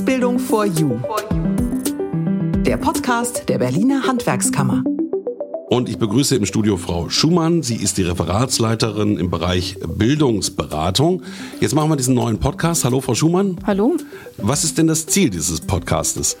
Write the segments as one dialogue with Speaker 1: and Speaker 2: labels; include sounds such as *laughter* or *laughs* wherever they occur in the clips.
Speaker 1: Ausbildung for You. Der Podcast der Berliner Handwerkskammer.
Speaker 2: Und ich begrüße im Studio Frau Schumann. Sie ist die Referatsleiterin im Bereich Bildungsberatung. Jetzt machen wir diesen neuen Podcast. Hallo, Frau Schumann.
Speaker 3: Hallo.
Speaker 2: Was ist denn das Ziel dieses Podcastes?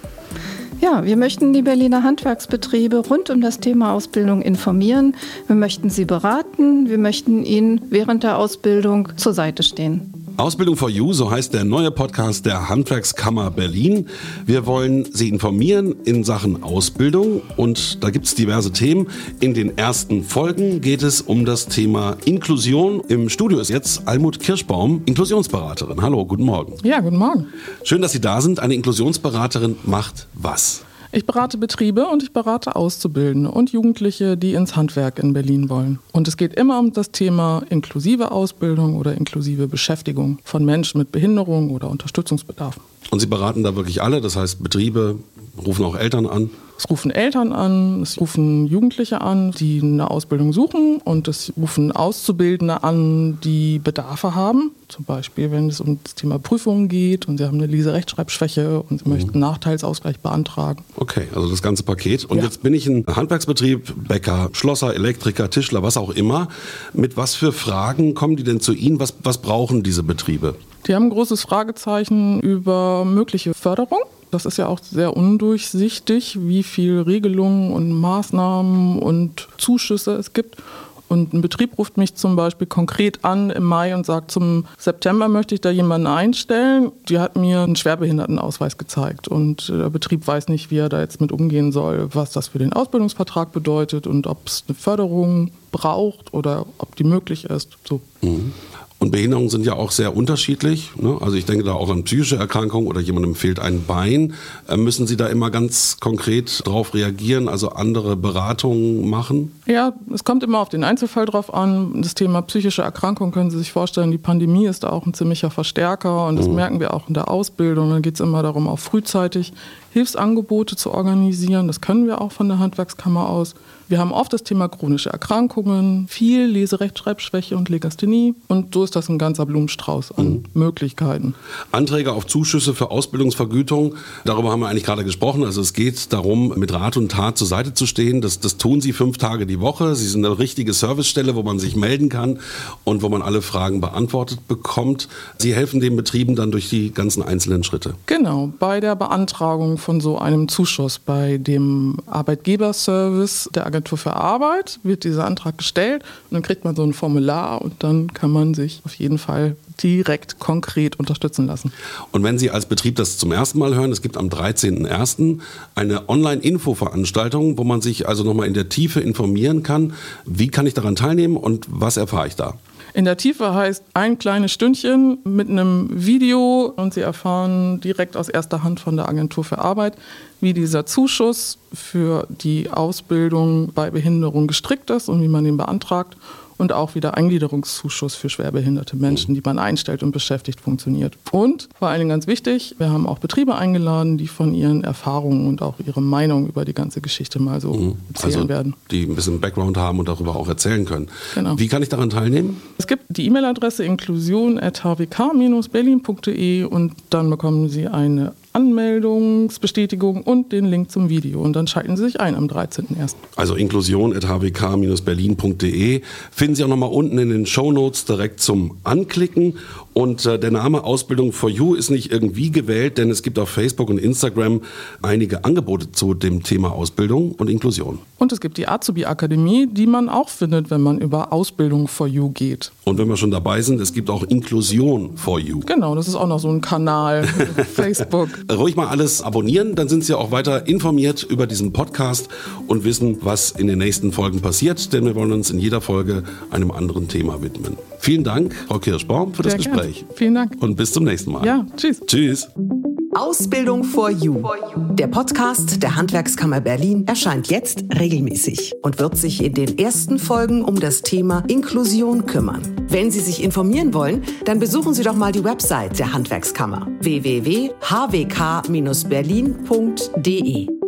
Speaker 3: Ja, wir möchten die Berliner Handwerksbetriebe rund um das Thema Ausbildung informieren. Wir möchten sie beraten. Wir möchten ihnen während der Ausbildung zur Seite stehen.
Speaker 2: Ausbildung for You, so heißt der neue Podcast der Handwerkskammer Berlin. Wir wollen Sie informieren in Sachen Ausbildung und da gibt es diverse Themen. In den ersten Folgen geht es um das Thema Inklusion. Im Studio ist jetzt Almut Kirschbaum, Inklusionsberaterin. Hallo, guten Morgen.
Speaker 4: Ja, guten Morgen.
Speaker 2: Schön, dass Sie da sind. Eine Inklusionsberaterin macht was?
Speaker 4: Ich berate Betriebe und ich berate Auszubildende und Jugendliche, die ins Handwerk in Berlin wollen. Und es geht immer um das Thema inklusive Ausbildung oder inklusive Beschäftigung von Menschen mit Behinderung oder Unterstützungsbedarf.
Speaker 2: Und Sie beraten da wirklich alle, das heißt Betriebe, rufen auch Eltern an?
Speaker 4: Es rufen Eltern an, es rufen Jugendliche an, die eine Ausbildung suchen und es rufen Auszubildende an, die Bedarfe haben. Zum Beispiel, wenn es um das Thema Prüfungen geht und sie haben eine Leserechtschreibschwäche und sie mhm. möchten Nachteilsausgleich beantragen.
Speaker 2: Okay, also das ganze Paket. Und ja. jetzt bin ich ein Handwerksbetrieb, Bäcker, Schlosser, Elektriker, Tischler, was auch immer. Mit was für Fragen kommen die denn zu Ihnen? Was, was brauchen diese Betriebe?
Speaker 4: Die haben ein großes Fragezeichen über mögliche Förderung. Das ist ja auch sehr undurchsichtig, wie viel Regelungen und Maßnahmen und Zuschüsse es gibt. Und ein Betrieb ruft mich zum Beispiel konkret an im Mai und sagt, zum September möchte ich da jemanden einstellen. Die hat mir einen Schwerbehindertenausweis gezeigt. Und der Betrieb weiß nicht, wie er da jetzt mit umgehen soll, was das für den Ausbildungsvertrag bedeutet und ob es eine Förderung braucht oder ob die möglich ist. So.
Speaker 2: Mhm. Und Behinderungen sind ja auch sehr unterschiedlich. Ne? Also ich denke da auch an psychische Erkrankungen oder jemandem fehlt ein Bein. Äh, müssen Sie da immer ganz konkret darauf reagieren, also andere Beratungen machen?
Speaker 4: Ja, es kommt immer auf den Einzelfall drauf an. Das Thema psychische Erkrankung können Sie sich vorstellen, die Pandemie ist da auch ein ziemlicher Verstärker und das mhm. merken wir auch in der Ausbildung. Da geht es immer darum, auch frühzeitig Hilfsangebote zu organisieren. Das können wir auch von der Handwerkskammer aus. Wir haben oft das Thema chronische Erkrankungen, viel Leserechtschreibschwäche und Legasthenie. Und so ist das ein ganzer Blumenstrauß an mhm. Möglichkeiten.
Speaker 2: Anträge auf Zuschüsse für Ausbildungsvergütung, darüber haben wir eigentlich gerade gesprochen. Also es geht darum, mit Rat und Tat zur Seite zu stehen. Das, das tun Sie fünf Tage die Woche. Sie sind eine richtige Servicestelle, wo man sich melden kann und wo man alle Fragen beantwortet bekommt. Sie helfen den Betrieben dann durch die ganzen einzelnen Schritte.
Speaker 4: Genau, bei der Beantragung von so einem Zuschuss, bei dem Arbeitgeberservice der Agentur Agentur für Arbeit, wird dieser Antrag gestellt und dann kriegt man so ein Formular und dann kann man sich auf jeden Fall direkt konkret unterstützen lassen.
Speaker 2: Und wenn Sie als Betrieb das zum ersten Mal hören, es gibt am 13.01. eine Online-Info-Veranstaltung, wo man sich also nochmal in der Tiefe informieren kann. Wie kann ich daran teilnehmen und was erfahre ich da?
Speaker 4: In der Tiefe heißt ein kleines Stündchen mit einem Video und Sie erfahren direkt aus erster Hand von der Agentur für Arbeit, wie dieser Zuschuss für die Ausbildung bei Behinderung gestrickt ist und wie man ihn beantragt und auch wieder Eingliederungszuschuss für schwerbehinderte Menschen, die man einstellt und beschäftigt, funktioniert. Und vor allen Dingen ganz wichtig, wir haben auch Betriebe eingeladen, die von ihren Erfahrungen und auch ihre Meinung über die ganze Geschichte mal so mhm. erzählen
Speaker 2: also,
Speaker 4: werden.
Speaker 2: Die ein bisschen Background haben und darüber auch erzählen können. Genau. Wie kann ich daran teilnehmen?
Speaker 4: Es gibt die E-Mail-Adresse inklusion.hwk-berlin.de und dann bekommen Sie eine Anmeldungsbestätigung und den Link zum Video. Und dann schalten Sie sich ein am 13.01.
Speaker 2: Also inklusion.hwk-berlin.de finden Sie auch nochmal unten in den Show Notes direkt zum Anklicken. Und äh, der Name Ausbildung for You ist nicht irgendwie gewählt, denn es gibt auf Facebook und Instagram einige Angebote zu dem Thema Ausbildung und Inklusion.
Speaker 4: Und es gibt die Azubi Akademie, die man auch findet, wenn man über Ausbildung for You geht.
Speaker 2: Und wenn wir schon dabei sind, es gibt auch Inklusion for You.
Speaker 4: Genau, das ist auch noch so ein Kanal *laughs* Facebook.
Speaker 2: Ruhig mal alles abonnieren, dann sind Sie auch weiter informiert über diesen Podcast und wissen, was in den nächsten Folgen passiert, denn wir wollen uns in jeder Folge einem anderen Thema widmen. Vielen Dank, Frau Kirschbaum, für Sehr das Gespräch.
Speaker 4: Gern. Vielen Dank.
Speaker 2: Und bis zum nächsten Mal.
Speaker 4: Ja, tschüss.
Speaker 2: Tschüss.
Speaker 1: Ausbildung for You. Der Podcast der Handwerkskammer Berlin erscheint jetzt regelmäßig und wird sich in den ersten Folgen um das Thema Inklusion kümmern. Wenn Sie sich informieren wollen, dann besuchen Sie doch mal die Website der Handwerkskammer www.hwk-berlin.de.